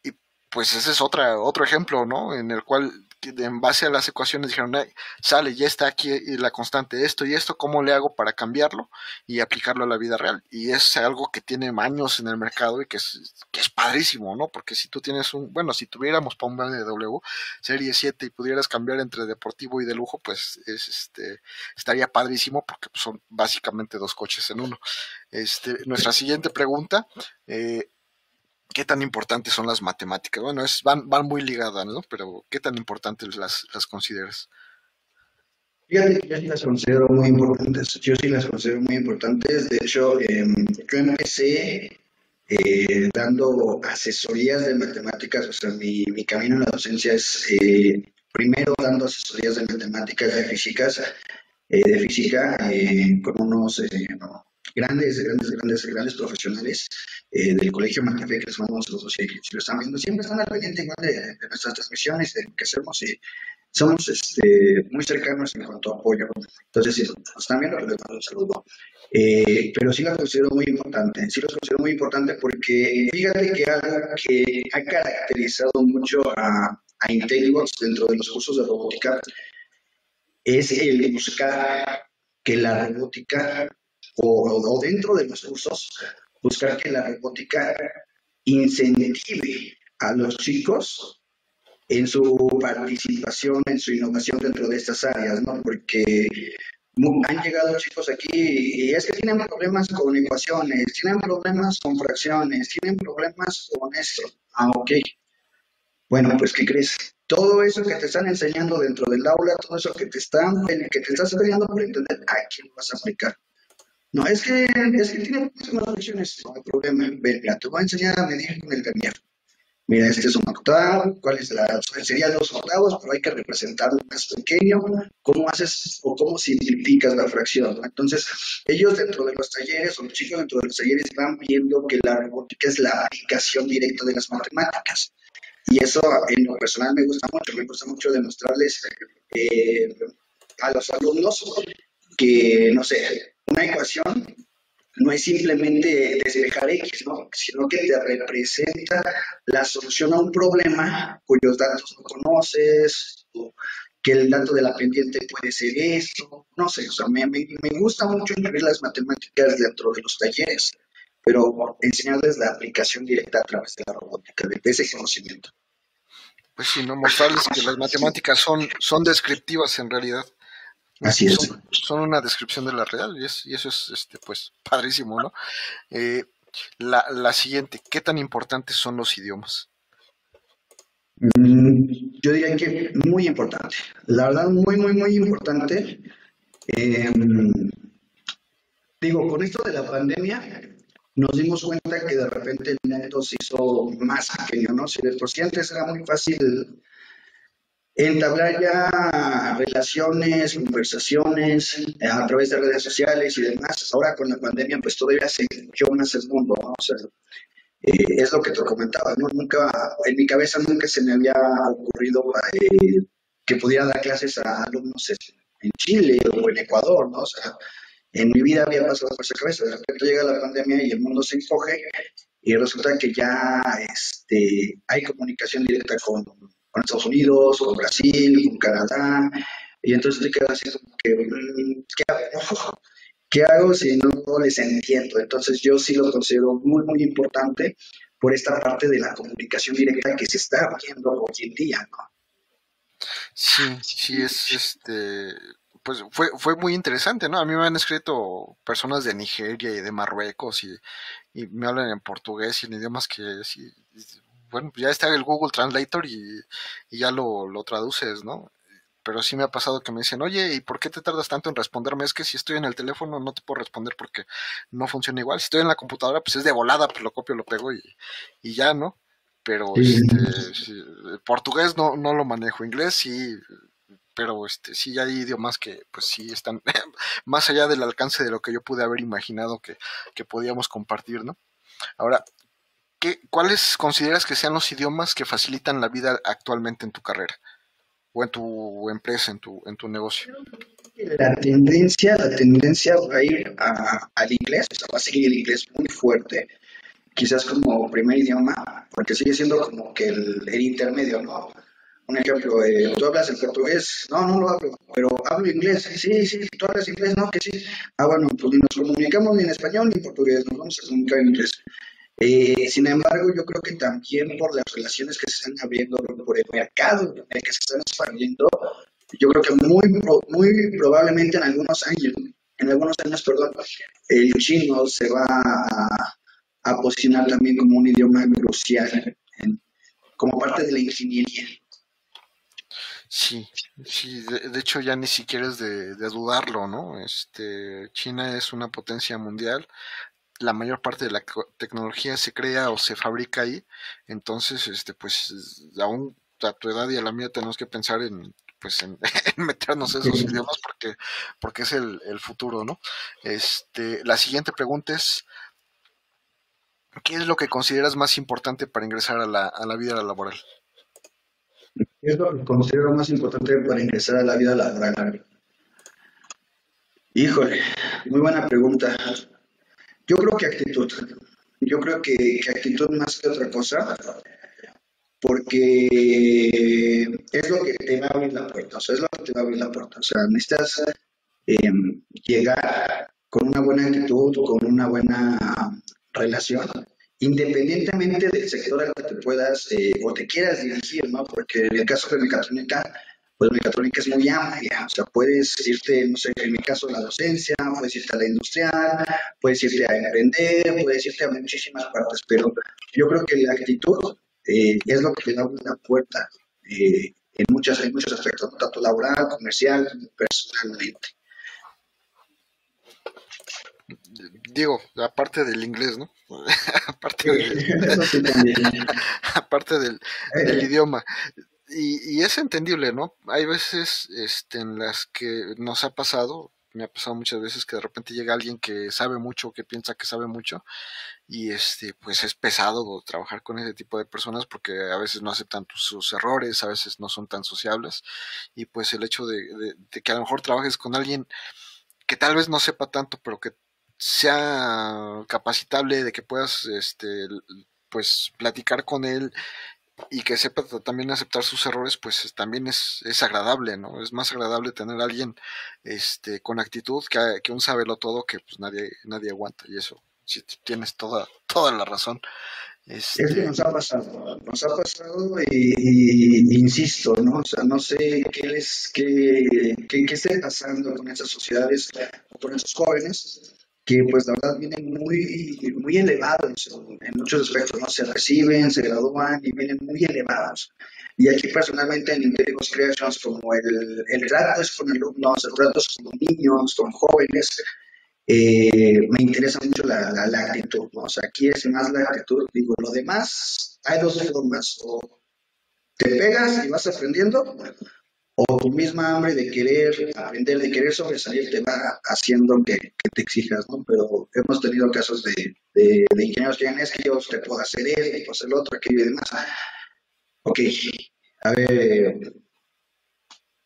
Y pues ese es otra, otro ejemplo, ¿no? En el cual en base a las ecuaciones dijeron, sale, ya está aquí la constante esto y esto, ¿cómo le hago para cambiarlo y aplicarlo a la vida real? Y es algo que tiene años en el mercado y que es, que es padrísimo, ¿no? Porque si tú tienes un, bueno, si tuviéramos para un BMW Serie 7 y pudieras cambiar entre deportivo y de lujo, pues es, este, estaría padrísimo porque son básicamente dos coches en uno. Este, nuestra siguiente pregunta, eh, ¿qué tan importantes son las matemáticas? Bueno, es, van, van muy ligadas, ¿no? Pero ¿qué tan importantes las, las consideras? Yo sí las considero muy importantes. Yo sí las considero muy importantes. De hecho, em, yo empecé eh, dando asesorías de matemáticas. O sea, mi, mi camino en la docencia es eh, primero dando asesorías de matemáticas, de físicas, eh, de física, con unos grandes, grandes, grandes, grandes profesionales eh, del Colegio Montefe, que les mandamos los dos si lo están viendo, siempre están al pendiente igual de, nuestras transmisiones, de lo que hacemos y somos este, muy cercanos en cuanto a apoyo. Entonces, si pues, también les mando un saludo. Eh, pero sí las considero muy importante, sí los considero muy importante porque fíjate que algo que ha caracterizado mucho a, a dentro de los cursos de robótica es el buscar que la robótica o, dentro de los cursos, buscar que la robótica incentive a los chicos en su participación, en su innovación dentro de estas áreas, ¿no? Porque han llegado chicos aquí y es que tienen problemas con ecuaciones, tienen problemas con fracciones, tienen problemas con esto. Ah, ok. Bueno, pues ¿qué crees? Todo eso que te están enseñando dentro del aula, todo eso que te están, que te estás peleando por entender, aquí lo vas a aplicar. No, es que, es que tiene muchas lecciones, no hay problema. Mira, te voy a enseñar a medir con el vernier. Mira, este es un octavo, cuál es la, serían los octavos, pero hay que representarlo más pequeño, cómo haces o cómo simplificas la fracción. Entonces, ellos dentro de los talleres, o los chicos dentro de los talleres, van viendo que la robótica es la aplicación directa de las matemáticas. Y eso en lo personal me gusta mucho, me gusta mucho demostrarles eh, a los alumnos que, no sé, una ecuación no es simplemente despejar X, ¿no? sino que te representa la solución a un problema cuyos datos no conoces, o que el dato de la pendiente puede ser esto, no sé, o sea, me, me, gusta mucho incluir las matemáticas dentro de los talleres, pero enseñarles la aplicación directa a través de la robótica, de ese conocimiento. Pues sí, no mostrarles que las matemáticas son, son descriptivas en realidad. Así es. Son, una descripción de la real y, es, y eso es, este, pues, padrísimo, ¿no? Eh, la, la, siguiente, ¿qué tan importantes son los idiomas? Mm, yo diría que muy importante. La verdad, muy, muy, muy importante. Em, digo, con esto de la pandemia, nos dimos cuenta que de repente el mundo se hizo más pequeño, ¿no? Si de por sí antes era muy fácil entablar ya relaciones, conversaciones eh, a través de redes sociales y demás. Ahora con la pandemia, pues todavía se encogió más el mundo, ¿no? O sea, eh, es lo que te comentaba, ¿no? Nunca, en mi cabeza nunca se me había ocurrido eh, que pudiera dar clases a alumnos en Chile o en Ecuador, ¿no? O sea, en mi vida había pasado por esa cabeza. De repente llega la pandemia y el mundo se encoge y resulta que ya este, hay comunicación directa con con Estados Unidos, con Brasil, con Canadá, y entonces te quedas así que, mm. ¿Qué hago si no les entiendo? Entonces yo sí lo considero muy, muy importante por esta parte de la comunicación directa que se está viendo hoy en día, ¿no? Sí, sí, es este, pues fue, fue muy interesante, ¿no? A mí me han escrito personas de Nigeria y de Marruecos y, y me hablan en portugués y en idiomas que sí, bueno, pues ya está el Google Translator y, ya lo, lo traduces, ¿no? pero sí me ha pasado que me dicen, oye, ¿y por qué te tardas tanto en responderme? Es que si estoy en el teléfono no te puedo responder porque no funciona igual. Si estoy en la computadora, pues es de volada, pues lo copio, lo pego y, y ya, ¿no? Pero este, portugués no, no lo manejo, inglés sí, pero este, sí hay idiomas que pues sí están más allá del alcance de lo que yo pude haber imaginado que, que podíamos compartir, ¿no? Ahora, ¿qué, ¿cuáles consideras que sean los idiomas que facilitan la vida actualmente en tu carrera? o en tu empresa, en tu, en tu negocio? La tendencia, la tendencia va a ir al inglés, va a seguir el inglés muy fuerte, quizás como primer idioma, porque sigue siendo como que el, el intermedio, ¿no? Un ejemplo, eh, tú hablas el portugués, no, no lo hablo, pero hablo inglés, sí, sí, tú hablas inglés, no, que sí. Ah, bueno, pues ni nos comunicamos ni en español ni en portugués, nos vamos a comunicar en inglés. Eh, sin embargo, yo creo que también por las relaciones que se están abriendo, por el mercado en el que se están expandiendo, yo creo que muy, muy probablemente en algunos años, en algunos años, perdón, el chino se va a, posicionar también como un idioma crucial, como parte de la ingeniería. Sí, sí, de, hecho ya ni siquiera es de, de, dudarlo, ¿no? Este, China es una potencia mundial, la mayor parte de la tecnología se crea o se fabrica ahí, entonces, este, pues, aún a tu edad y a la mía tenemos que pensar en, pues, en, meternos esos idiomas porque, porque es el, futuro, ¿no? Este, la siguiente pregunta es, ¿qué es lo que consideras más importante para ingresar a la, a la vida laboral? ¿Qué es lo que considero más importante para ingresar a la vida laboral? Híjole, muy buena pregunta. Yo creo que actitud. Yo creo que, actitud más que otra cosa, porque es lo que te va a abrir la puerta, o sea, es lo que te va a abrir la puerta. O sea, necesitas em, llegar con una buena actitud, con una buena relación, independientemente del sector al que te puedas eh, o te quieras dirigir, ¿no? Porque en el caso de mecatrónica, pues mecatrónica es muy amplia, o sea, puedes irte, no sé, en mi caso a la docencia, puedes irte a la industrial, puedes irte a emprender, puedes irte a muchísimas partes, pero yo creo que la actitud eh, es lo que te da una puerta eh, en, muchas, en muchos aspectos, tanto laboral, comercial, personalmente. Digo, aparte del inglés, ¿no? aparte, aparte del, del eh. idioma y, es entendible, ¿no? Hay veces este, en las que nos ha pasado, me ha pasado muchas veces que de repente llega alguien que sabe mucho, que piensa que sabe mucho, y este, pues es pesado trabajar con ese tipo de personas porque a veces no aceptan sus errores, a veces no son tan sociables, y pues el hecho de, de que a lo mejor trabajes con alguien que tal vez no sepa tanto, pero que sea capacitable, de que puedas este, pues platicar con él y que sepa también aceptar sus errores, pues también es, es agradable, ¿no? Es más agradable tener a alguien este, con actitud que, que un sabelo todo que pues nadie, nadie aguanta. Y eso, si tienes toda, toda la razón. Este... Es que nos ha pasado, nos ha pasado y, insisto, ¿no? O sea, no sé qué es, qué, qué, qué esté pasando con esas sociedades, con esos jóvenes, que pues la verdad vienen muy, muy elevados en muchos aspectos, ¿no? Se reciben, se gradúan y vienen muy elevados. Y aquí personalmente en Intelligence Creations, como el, el trato es con alumnos, el trato es con niños, con jóvenes, eh, me interesa mucho la, la, actitud, ¿no? O sea, aquí es más la actitud, digo, lo demás, hay dos formas, o te pegas y vas aprendiendo, o tu misma hambre de querer aprender, de querer sobresalir, te va haciendo que, te exijas, ¿no? Pero hemos tenido casos de, de, ingenieros que digan, es que yo te puedo hacer esto, puedo hacer lo otro, aquello y demás. Ok, a ver,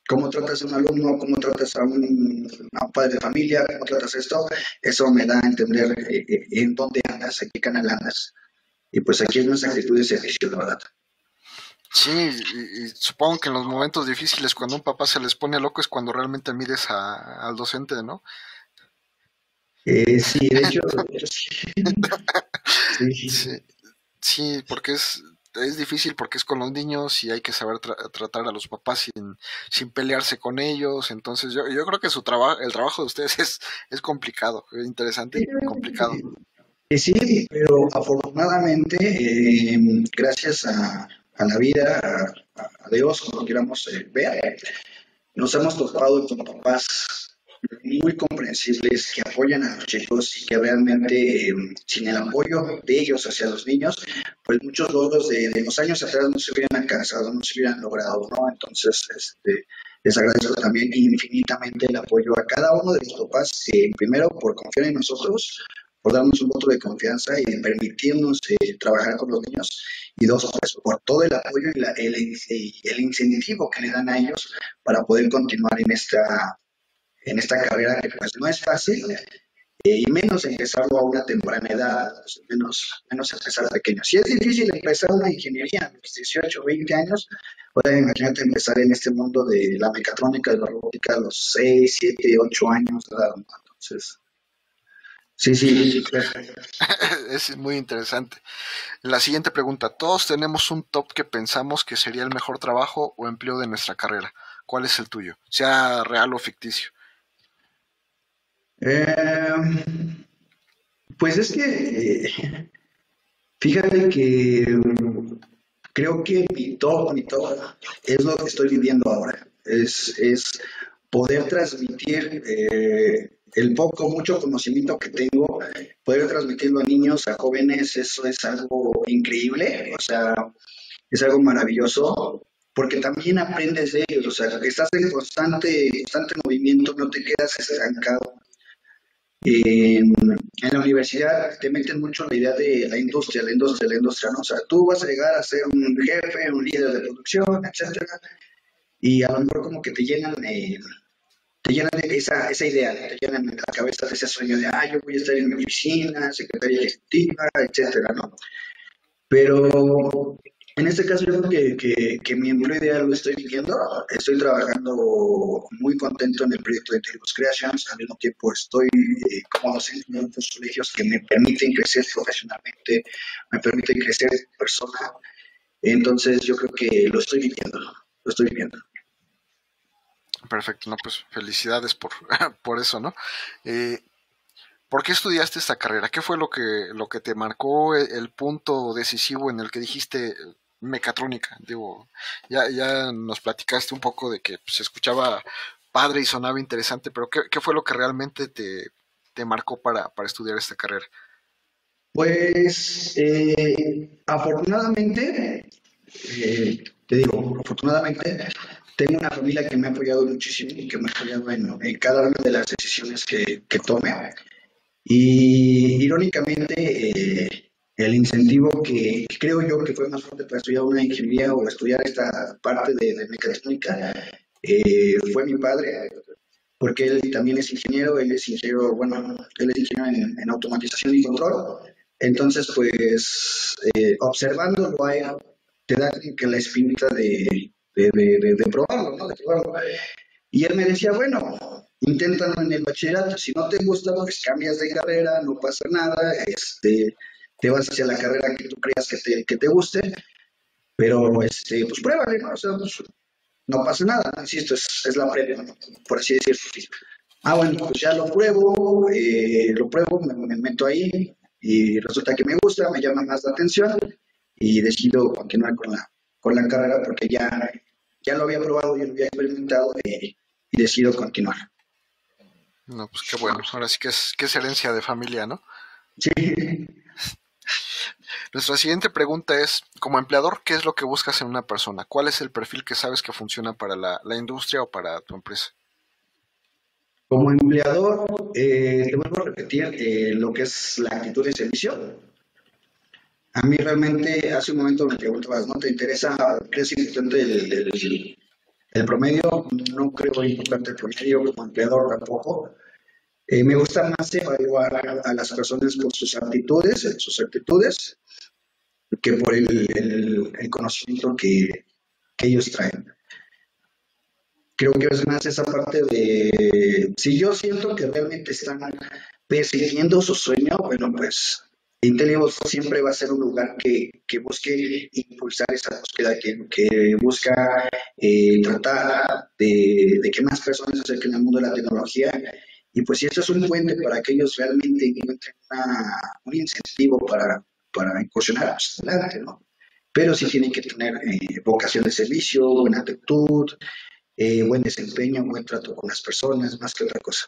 cómo tratas a un alumno, cómo tratas a un, padre de familia, cómo tratas esto, eso me da a entender eh, eh, en dónde andas, en qué canal andas. Y pues aquí es nuestra actitud de servicio, la verdad. Sí, y, supongo que en los momentos difíciles, cuando un papá se les pone loco, es cuando realmente mides al docente, ¿no? Eh, sí, de hecho. sí. sí, porque es, es difícil porque es con los niños y hay que saber tratar a los papás sin, sin pelearse con ellos. Entonces, yo, yo creo que su trabajo, el trabajo de ustedes es, es complicado, es interesante y complicado. sí, pero afortunadamente, eh, gracias a, la vida, a, Dios, como queramos eh, ver, nos hemos topado con papás muy comprensibles que apoyan a los chicos y que realmente sin el apoyo de ellos hacia los niños, pues muchos logros de, los años atrás no se hubieran alcanzado, no se hubieran logrado, ¿no? Entonces, este, les agradezco también infinitamente el apoyo a cada uno de los papás, eh, primero por confiar en nosotros, por darnos un voto de confianza y permitirnos eh, trabajar con los niños, y dos, pues por todo el apoyo y el, el, incentivo que le dan a ellos para poder continuar en esta, en esta carrera que pues no es fácil, y menos empezarlo a una temprana edad, menos, menos empezar pequeño. Si es difícil empezar una ingeniería a los 18 o 20 años, pueden imagínate empezar en este mundo de la mecatrónica, de la robótica a los 6, 7, 8 años. Entonces, sí, sí. es muy interesante. La siguiente pregunta, todos tenemos un top que pensamos que sería el mejor trabajo o empleo de nuestra carrera. ¿Cuál es el tuyo? Sea real o ficticio. Eh, pues es que, eh, fíjate que mm, creo que mi todo, mi todo es lo que estoy viviendo ahora. Es, es poder transmitir eh, el poco, mucho conocimiento que tengo, poder transmitirlo a niños, a jóvenes, eso es algo increíble, o sea, es algo maravilloso porque también aprendes de ellos, o sea, estás en constante, constante movimiento, no te quedas estancado. En, la universidad te meten mucho la idea de la industria, la industria, la industria, ¿no? O sea, tú vas a llegar a ser un jefe, un líder de producción, etcétera, y a lo mejor como que te llenan, eh, te llenan de esa, esa idea, te llenan la cabeza de ese sueño de, ah, yo voy a estar en mi oficina, secretaria ejecutiva, etcétera, ¿no? Pero en este caso yo creo que, que, mi empleo ideal lo estoy viviendo. Estoy trabajando muy contento en el proyecto de Intelibus Creations. Al mismo tiempo estoy eh, como docente en otros colegios que me permiten crecer profesionalmente, me permiten crecer persona. Entonces yo creo que lo estoy viviendo, lo estoy viviendo. Perfecto, no, pues felicidades por, por eso, ¿no? Eh, ¿Por qué estudiaste esta carrera? ¿Qué fue lo que, lo que te marcó el punto decisivo en el que dijiste, mecatrónica. Digo, ya, ya nos platicaste un poco de que se escuchaba padre y sonaba interesante, pero ¿qué, fue lo que realmente te, marcó para, estudiar esta carrera? Pues eh, afortunadamente, eh, te digo, afortunadamente tengo una familia que me ha apoyado muchísimo y que me ha apoyado en, cada una de las decisiones que, que tome. Y irónicamente, eh, el incentivo que, creo yo que fue más fuerte para estudiar una ingeniería o estudiar esta parte de, mecatrónica eh, fue mi padre, porque él también es ingeniero, él es ingeniero, bueno, él es ingeniero en, automatización y control. Entonces, pues, eh, observándolo a él, te da que la espinita de, de, probarlo, ¿no? De probarlo. Y él me decía, bueno, inténtalo en el bachillerato, si no te gusta, pues cambias de carrera, no pasa nada, este, te vas hacia la carrera que tú creas que te, que te guste, pero este, pues pruébale, ¿no? O sea, pues, no pasa nada, insisto, es, la previa, por así decirlo. Ah, bueno, pues ya lo pruebo, eh, lo pruebo, me, meto ahí y resulta que me gusta, me llama más la atención y decido continuar con la, con la carrera porque ya, ya lo había probado, ya lo había experimentado eh, y decido continuar. No, pues qué bueno, ahora sí que es, que es herencia de familia, ¿no? Sí. Nuestra siguiente pregunta es, como empleador, ¿qué es lo que buscas en una persona? ¿Cuál es el perfil que sabes que funciona para la, industria o para tu empresa? Como empleador, eh, te vuelvo a repetir eh, lo que es la actitud de servicio. A mí realmente, hace un momento me preguntabas, ¿no te interesa, crees importante el, promedio? No creo importante el promedio como empleador tampoco. Eh, me gusta más evaluar a, las personas por sus actitudes, sus actitudes, que por el, conocimiento que, ellos traen. Creo que es más esa parte de, si yo siento que realmente están persiguiendo su sueño, bueno, pues Intelibus siempre va a ser un lugar que, busque impulsar esa búsqueda, que, busca eh, tratar de, de, que más personas se acerquen al mundo de la tecnología Y pues si esto es un puente para que ellos realmente encuentren un incentivo para, para incursionar, pues adelante, ¿no? Pero sí tienen que tener eh, vocación de servicio, buena actitud, eh, buen desempeño, buen trato con las personas, más que otra cosa.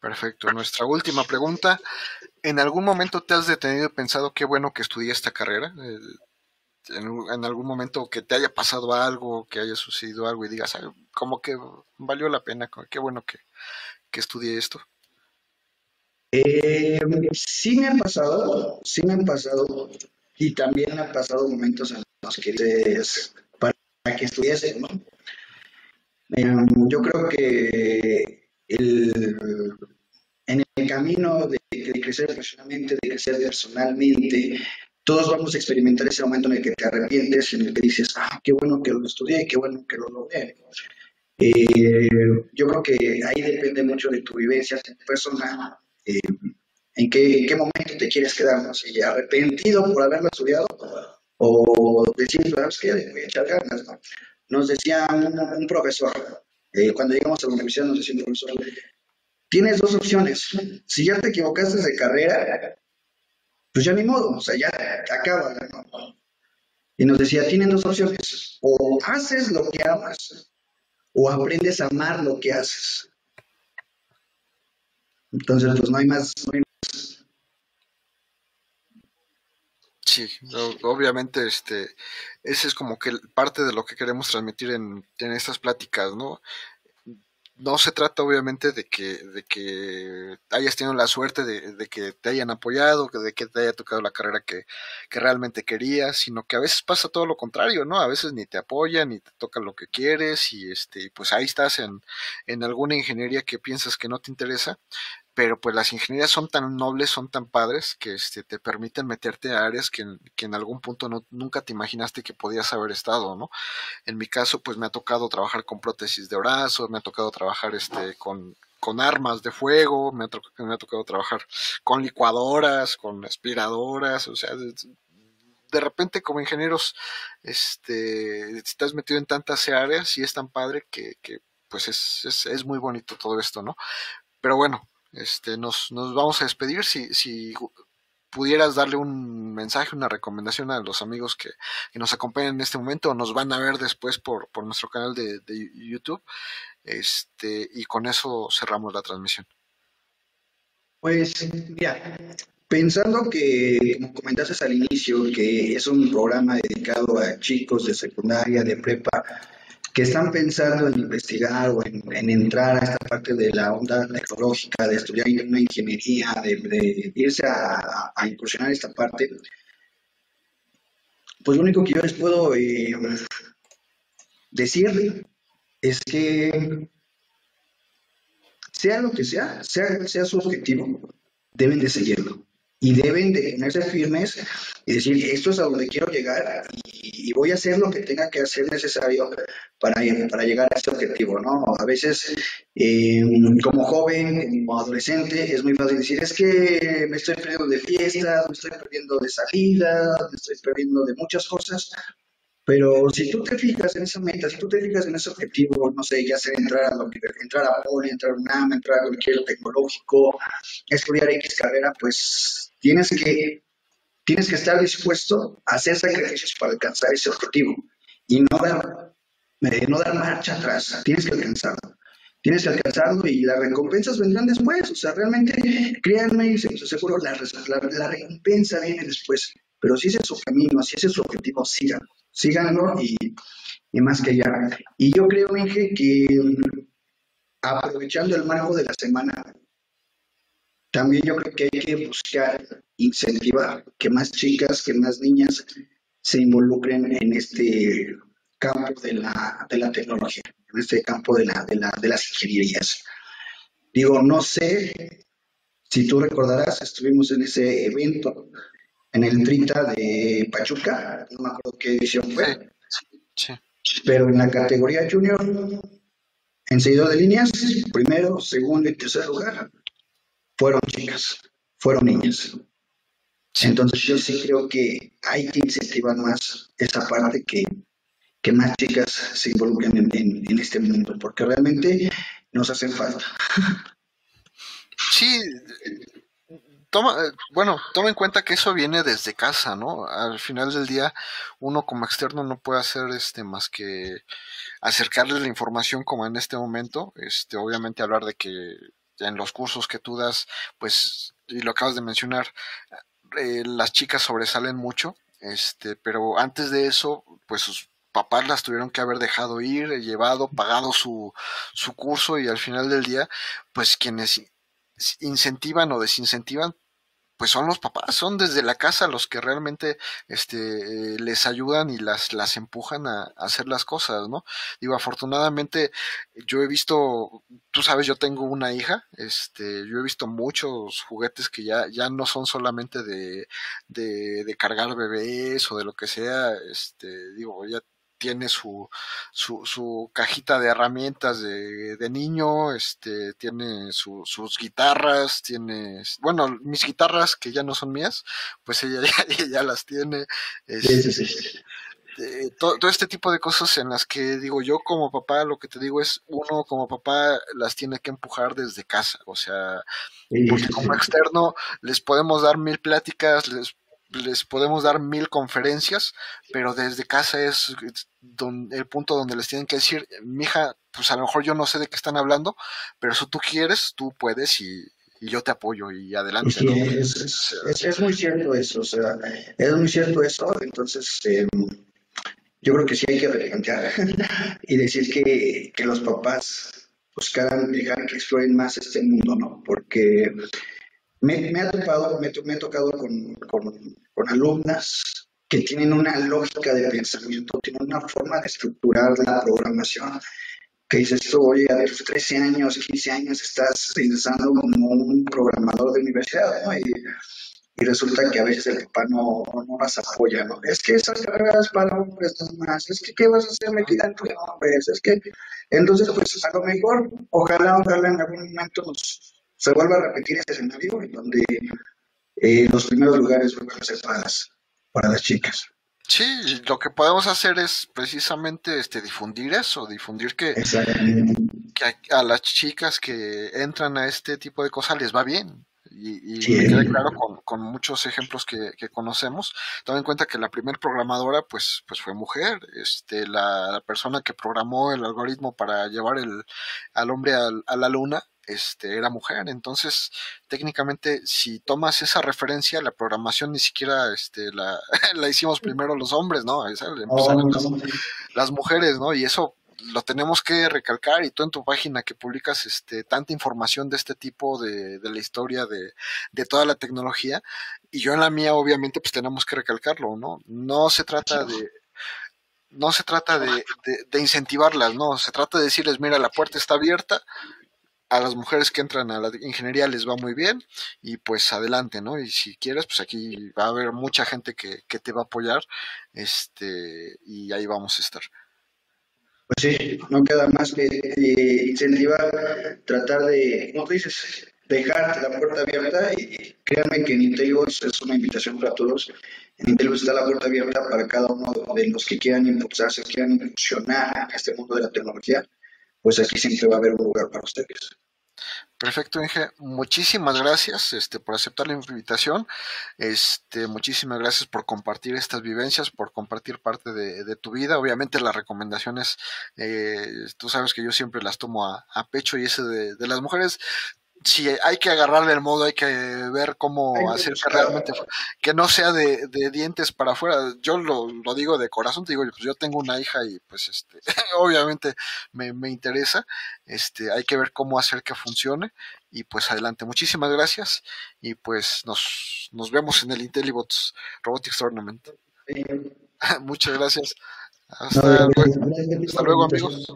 Perfecto. Nuestra última pregunta. ¿En algún momento te has detenido y pensado qué bueno que estudié esta carrera? Eh, en, algún momento que te haya pasado algo, que haya sucedido algo y digas, como que valió la pena, qué bueno que, que estudié esto. Eh, sí me han pasado, sí me han pasado, y también han pasado momentos en los que te, para que estudiese, ¿no? Em, yo creo que el, en el camino de, crecer profesionalmente, de crecer personalmente, todos vamos a experimentar ese momento en el que te arrepientes, en el que dices, ah, qué bueno que lo estudié, qué bueno que lo logré. Eh, yo creo que ahí depende mucho de tu vivencia personal, eh, en qué, qué, momento te quieres quedar, ¿no? si arrepentido por haberlo estudiado o decir, sabes que voy a echar ganas. ¿no? Nos decía un, profesor, eh, cuando llegamos a la universidad nos decía un profesor, tienes dos opciones, si ya te equivocaste de carrera, pues ya ni modo, o sea, ya acaba. ¿no? Y nos decía, tienen dos opciones, o haces lo que amas, o aprendes a amar lo que haces. Entonces, pues no hay más. Sí, obviamente, este, ese es como que parte de lo que queremos transmitir en, en estas pláticas, ¿no? No se trata obviamente de que, de que hayas tenido la suerte de, que te hayan apoyado, de que te haya tocado la carrera que, realmente querías, sino que a veces pasa todo lo contrario, ¿no? A veces ni te apoyan, ni te toca lo que quieres, y este, pues ahí estás en, en alguna ingeniería que piensas que no te interesa, pero pues las ingenierías son tan nobles, son tan padres, que este, te permiten meterte a áreas que, en algún punto no, nunca te imaginaste que podías haber estado, ¿no? En mi caso, pues me ha tocado trabajar con prótesis de brazos, me ha tocado trabajar este, con, con armas de fuego, me ha, tocado trabajar con licuadoras, con aspiradoras, o sea, de, repente como ingenieros, este, estás metido en tantas áreas y es tan padre que, que pues es, es, es muy bonito todo esto, ¿no? Pero bueno, este, nos, nos vamos a despedir. Si, si pudieras darle un mensaje, una recomendación a los amigos que, nos acompañan en este momento o nos van a ver después por, por nuestro canal de, YouTube. Este, y con eso cerramos la transmisión. Pues ya, pensando que, como comentaste al inicio, que es un programa dedicado a chicos de secundaria, de prepa, que están pensando en investigar o en, entrar a esta parte de la onda tecnológica, de estudiar una ingeniería, de, irse a, a, incursionar esta parte, pues lo único que yo les puedo eh, decir es que sea lo que sea, sea, sea su objetivo, deben de seguirlo y deben de ponerse firmes y decir, esto es a donde quiero llegar y, voy a hacer lo que tenga que hacer necesario para, para llegar a ese objetivo, ¿no? A veces, em, como joven, como adolescente, es muy fácil decir, es que me estoy perdiendo de fiestas, me estoy perdiendo de salidas, me estoy perdiendo de muchas cosas, pero si tú te fijas en esa meta, si tú te fijas en ese objetivo, no sé, ya sea entrar a, entrar a Poli, entrar a UNAM, entrar a cualquier tecnológico, estudiar X carrera, pues tienes que, tienes que estar dispuesto a hacer sacrificios para alcanzar ese objetivo y no dar, eh, no dar marcha atrás, tienes que alcanzarlo. Tienes que alcanzarlo y las recompensas vendrán después. O sea, realmente, créanme, seguro, la, la, la recompensa viene después. Pero si ese es su camino, si ese es su objetivo, síganlo síganlo y, y más que ya. Y yo creo, Inge, que aprovechando el marco de la semana, también yo creo que hay que buscar incentivar que más chicas, que más niñas se involucren en este campo de la, de la tecnología, en este campo de, la, de, la, de las ingenierías. Digo, no sé si tú recordarás, estuvimos en ese evento en el 30 de Pachuca, no me acuerdo qué edición fue. Pero en la categoría junior, en seguidor de líneas, primero, segundo y tercer lugar, fueron chicas, fueron niñas. Entonces yo sí creo que hay que incentivar más esa parte que, que más chicas se involucren en, en este mundo, porque realmente nos hacen falta. sí, toma, bueno, toma en cuenta que eso viene desde casa, ¿no? Al final del día, uno como externo no puede hacer este más que acercarles la información como en este momento, este, obviamente hablar de que en los cursos que tú das, pues, y lo acabas de mencionar, eh, las chicas sobresalen mucho, este, pero antes de eso, pues sus papás las tuvieron que haber dejado ir, llevado, pagado su, su curso y al final del día, pues quienes incentivan o desincentivan pues son los papás, son desde la casa los que realmente este, les ayudan y las, las empujan a, hacer las cosas, ¿no? Digo, afortunadamente yo he visto, tú sabes, yo tengo una hija, este, yo he visto muchos juguetes que ya, ya no son solamente de, de, de cargar bebés o de lo que sea, este, digo, ya tiene su, su, su, cajita de herramientas de, de niño, este, tiene sus guitarras, tiene, bueno, mis guitarras que ya no son mías, pues ella ya, las tiene. Este, todo, todo, este tipo de cosas en las que digo yo como papá, lo que te digo es, uno como papá las tiene que empujar desde casa, o sea, porque como externo les podemos dar mil pláticas, les les podemos dar mil conferencias, pero desde casa es el punto donde les tienen que decir, mija, pues a lo mejor yo no sé de qué están hablando, pero si tú quieres, tú puedes y, yo te apoyo y adelante. Sí, es, muy cierto eso, o sea, es muy cierto eso, entonces em, yo creo que sí hay que replantear y decir que, que los papás buscaran dejar que exploren más este mundo, ¿no? Porque me, ha tocado, me, tocado con, con, alumnas que tienen una lógica de pensamiento, tienen una forma de estructurar la programación, que dices oye, a tus 13 años, 15 años estás ingresando como un programador de universidad, ¿no? Y, y resulta que a veces el papá no, no las apoya, ¿no? Es que esas carreras para hombres más, es que ¿qué vas a hacer metida en tu hombres? Es que, entonces, pues a lo mejor, ojalá, ojalá en algún momento nos se vuelve a repetir este escenario en donde eh, los primeros lugares vuelven a ser para las, para las chicas. Sí, lo que podemos hacer es precisamente este difundir eso, difundir que, que a, las chicas que entran a este tipo de cosas les va bien. Y, y me queda claro con, con muchos ejemplos que, que, conocemos. Toma en cuenta que la primer programadora pues, pues fue mujer. Este, la, persona que programó el algoritmo para llevar el, al hombre a la luna este, era mujer. Entonces, técnicamente, si tomas esa referencia, la programación ni siquiera este, la, la hicimos primero los hombres, ¿no? Esa, oh, las, mujeres, ¿no? Y eso lo tenemos que recalcar y tú en tu página que publicas este, tanta información de este tipo de, de la historia de, de, toda la tecnología y yo en la mía obviamente pues tenemos que recalcarlo, ¿no? No se trata de no se trata de, de, de incentivarlas, no, se trata de decirles, mira, la puerta está abierta, a las mujeres que entran a la ingeniería les va muy bien y pues adelante, ¿no? Y si quieres, pues aquí va a haber mucha gente que, te va a apoyar este, y ahí vamos a estar. Pues sí, no queda más que incentivar, tratar de, como tú dices, dejar la puerta abierta y créanme que en Intelibus es una invitación para todos. En Intelibus está la puerta abierta para cada uno de los que quieran impulsarse, quieran incursionar a este mundo de la tecnología, pues aquí siempre va a haber un lugar para ustedes. Perfecto, Inge. Muchísimas gracias este, por aceptar la invitación. Este, muchísimas gracias por compartir estas vivencias, por compartir parte de, tu vida. Obviamente las recomendaciones, eh, tú sabes que yo siempre las tomo a, pecho y ese de, de, las mujeres si hay que agarrarle el modo, hay que ver cómo hacer que realmente, que no sea de, dientes para afuera. Yo lo, digo de corazón, te digo, pues yo tengo una hija y pues este, obviamente me, me, interesa, este, hay que ver cómo hacer que funcione y pues adelante. Muchísimas gracias y pues nos, nos vemos en el IntelliBots Robotics Tournament. Muchas gracias. Hasta, luego, hasta luego amigos.